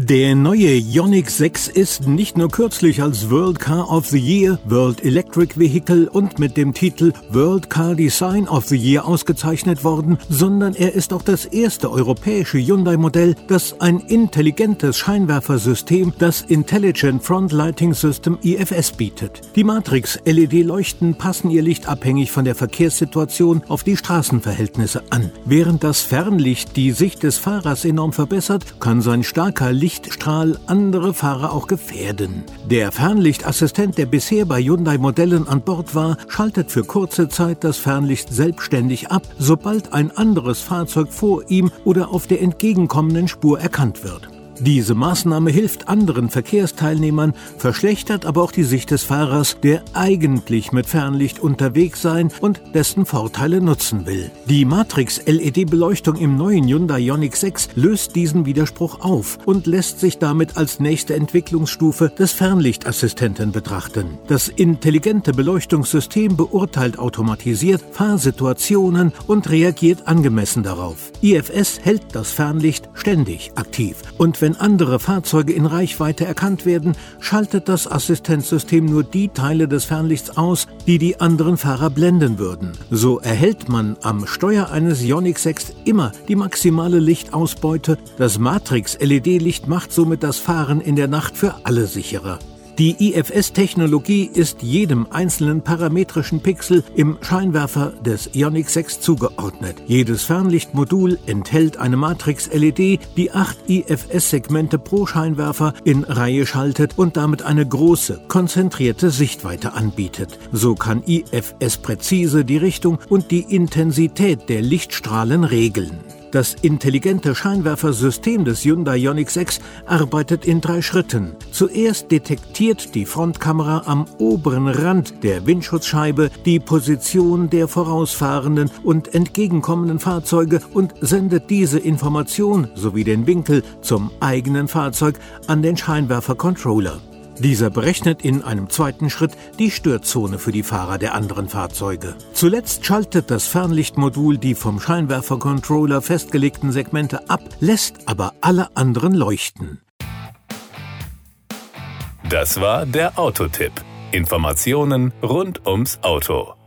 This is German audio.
Der neue Ioniq 6 ist nicht nur kürzlich als World Car of the Year, World Electric Vehicle und mit dem Titel World Car Design of the Year ausgezeichnet worden, sondern er ist auch das erste europäische Hyundai-Modell, das ein intelligentes Scheinwerfersystem, das Intelligent Front Lighting System IFS bietet. Die Matrix-LED-Leuchten passen ihr Licht abhängig von der Verkehrssituation auf die Straßenverhältnisse an. Während das Fernlicht die Sicht des Fahrers enorm verbessert, kann sein starker Licht Lichtstrahl andere Fahrer auch gefährden. Der Fernlichtassistent, der bisher bei Hyundai-Modellen an Bord war, schaltet für kurze Zeit das Fernlicht selbstständig ab, sobald ein anderes Fahrzeug vor ihm oder auf der entgegenkommenden Spur erkannt wird. Diese Maßnahme hilft anderen Verkehrsteilnehmern, verschlechtert aber auch die Sicht des Fahrers, der eigentlich mit Fernlicht unterwegs sein und dessen Vorteile nutzen will. Die Matrix-LED-Beleuchtung im neuen Hyundai Ioniq 6 löst diesen Widerspruch auf und lässt sich damit als nächste Entwicklungsstufe des Fernlichtassistenten betrachten. Das intelligente Beleuchtungssystem beurteilt automatisiert Fahrsituationen und reagiert angemessen darauf. IFS hält das Fernlicht ständig aktiv und wenn wenn andere Fahrzeuge in Reichweite erkannt werden, schaltet das Assistenzsystem nur die Teile des Fernlichts aus, die die anderen Fahrer blenden würden. So erhält man am Steuer eines Ioniq 6 immer die maximale Lichtausbeute. Das Matrix-LED-Licht macht somit das Fahren in der Nacht für alle sicherer. Die IFS-Technologie ist jedem einzelnen parametrischen Pixel im Scheinwerfer des Ioniq 6 zugeordnet. Jedes Fernlichtmodul enthält eine Matrix-LED, die acht IFS-Segmente pro Scheinwerfer in Reihe schaltet und damit eine große, konzentrierte Sichtweite anbietet. So kann IFS präzise die Richtung und die Intensität der Lichtstrahlen regeln. Das intelligente Scheinwerfersystem des Hyundai Ioniq 6 arbeitet in drei Schritten. Zuerst detektiert die Frontkamera am oberen Rand der Windschutzscheibe die Position der vorausfahrenden und entgegenkommenden Fahrzeuge und sendet diese Information sowie den Winkel zum eigenen Fahrzeug an den Scheinwerfercontroller. Dieser berechnet in einem zweiten Schritt die Störzone für die Fahrer der anderen Fahrzeuge. Zuletzt schaltet das Fernlichtmodul die vom Scheinwerfercontroller festgelegten Segmente ab, lässt aber alle anderen leuchten. Das war der Autotipp. Informationen rund ums Auto.